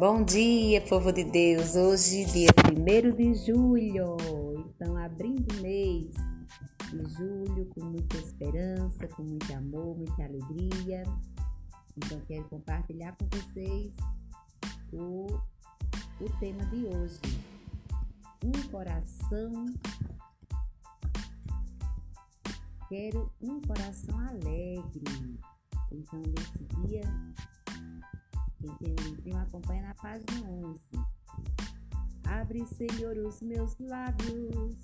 Bom dia, povo de Deus. Hoje, dia 1 de julho. Então, abrindo o mês de julho com muita esperança, com muito amor, muita alegria. Então, quero compartilhar com vocês o, o tema de hoje. Um coração. Quero um coração alegre. Então, nesse dia, quem tem livrinho acompanha na página 11. Abre, Senhor, os meus lábios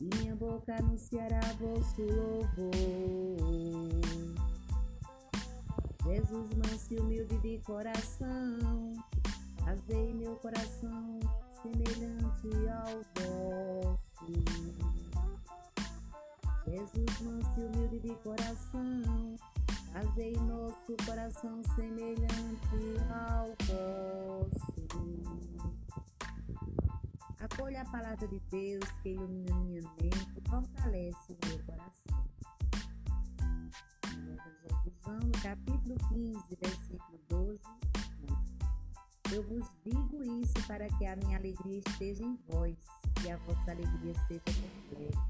e minha boca anunciará vosso louvor. Jesus, manso e humilde de coração, fazei meu coração Fazei nosso coração semelhante ao vosso. Acolha a palavra de Deus que ilumina minha mente e fortalece o meu coração. João, capítulo 15, versículo 12, eu vos digo isso para que a minha alegria esteja em vós e a vossa alegria seja completa.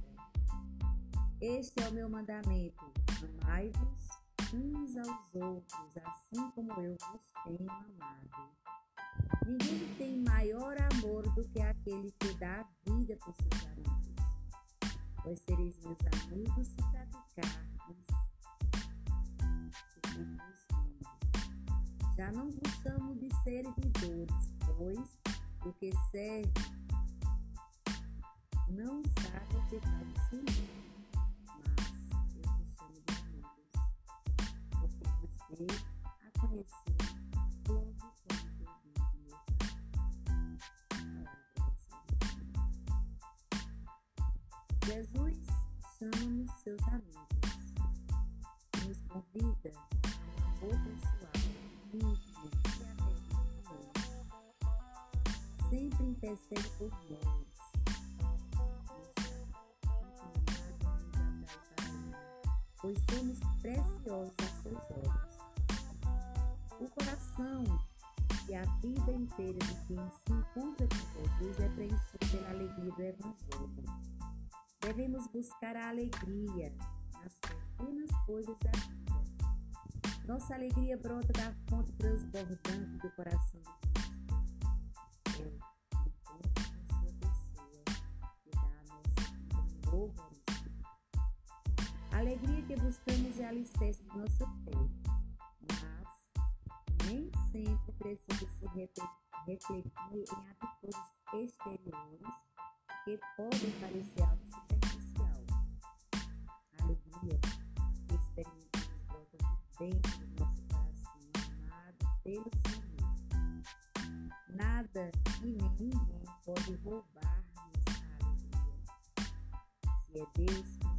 Este é o meu mandamento: amai-vos uns aos outros, assim como eu vos tenho amado. Ninguém tem maior amor do que aquele que dá a vida por seus amigos. Pois sereis meus amigos se praticardes Já não vos chamo de servidores, pois o que serve não sabe o que faz o Senhor. A conhecer todo Jesus chama-nos seus amigos, nos convida a um amor pessoal, íntimo e afetivo Sempre intercede por nós. Pois somos preciosos aos seus olhos. O coração e a vida inteira de quem se encontra com Jesus é preenchido pela alegria do Evangelho. Devemos buscar a alegria nas pequenas coisas da vida. Nossa alegria brota da fonte transbordante do coração de Cristo. É o encontro com sua pessoa que dá a nossa vida um novo. A alegria que buscamos é a alicerce de nossa fé sempre precisa se refletir em atitudes exteriores que podem parecer algo superficial. A alegria que experimentamos dentro do nosso coração, amado pelo Senhor. Nada e nem ninguém pode roubar-nos a alegria. Se é Deus que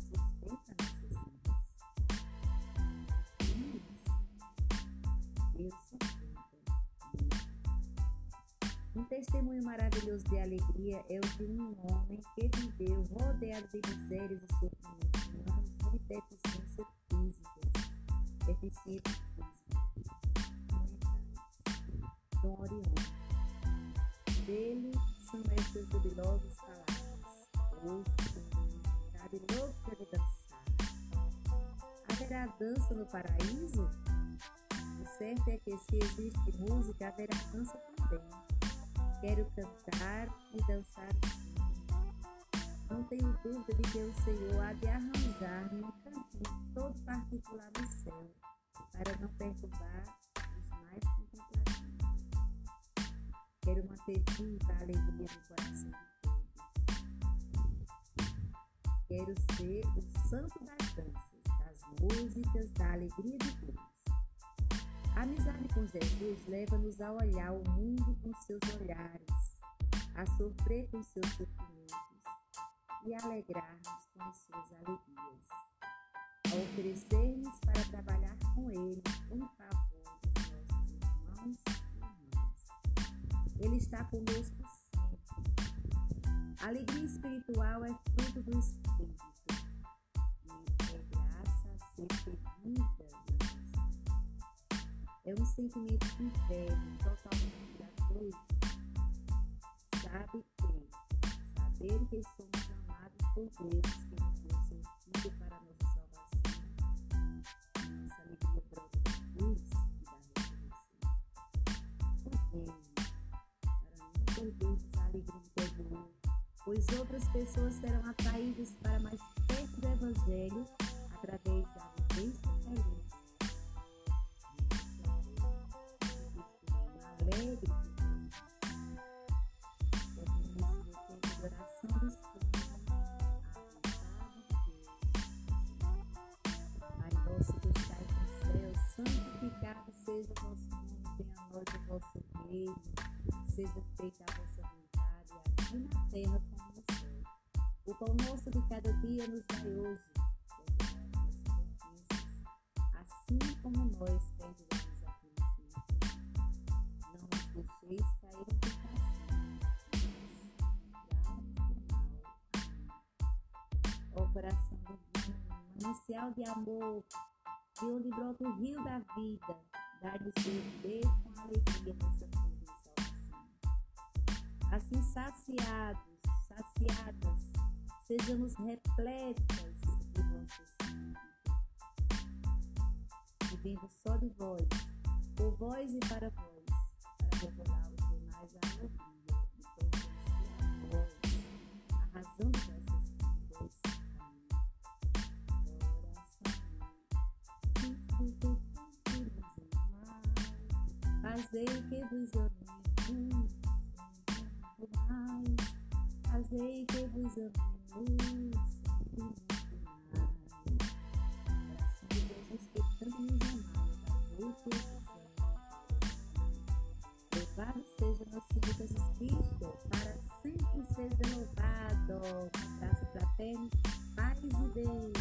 Um testemunho maravilhoso de alegria é o de um homem que viveu rodeado de misérias e sofrimentos humanos e deficiência física. Deficiência física. Dom Orion. Dele são estas jubilosas palavras. Hoje, sabe louco para dançar. Haverá dança no paraíso? O certo é que se existe música, haverá dança também. Quero cantar e dançar Não tenho dúvida de que o Senhor há de arranjar-me um cantinho todo particular no céu, para não perturbar os mais contemplativos. Quero manter viva a alegria no coração. Quero ser o santo das danças, das músicas, da alegria de Deus. A amizade com Jesus leva-nos a olhar o mundo com seus olhares, a sofrer com seus sofrimentos e a alegrar-nos com as suas alegrias, a oferecer-nos para trabalhar com Ele em favor dos nossos irmãos e irmãs. Ele está conosco sempre. A alegria espiritual é fruto do Espírito e é graça a ser é um sentimento interno, totalmente gratuito. Sabe que saber que somos amados por Deus, que nos deu seu Filho para a nossa salvação. Essa alegria brota da cruz e da ressurreição. Oremos para não perdermos a alegria interior, pois outras pessoas serão atraídas para mais perto do Evangelho através da vivência feliz. Seja o vosso nome, venha a nós o vosso reino, seja feita a vossa vontade, aqui na terra como no céu. O pão nosso de cada dia nos dai hoje, assim como nós perdoamos a quem nos Não nos deixeis cair em tentação, Ó coração divino, manancial de amor, de onde brota o rio da vida, dar-lhes beber com alegria nessa salvação. Assim, saciados, saciadas, sejamos repletas de vosso Espírito, vivendo só de vós, por vós e para vós, para revelar os demais a alegria azeite dos olivos, mais azeite dos olivos, mais. De Deus respeitando-nos amado, azeite dos olivos. Louvado seja nosso Senhor Jesus Cristo, para sempre seja louvado. Graças a Deus, paz e bem.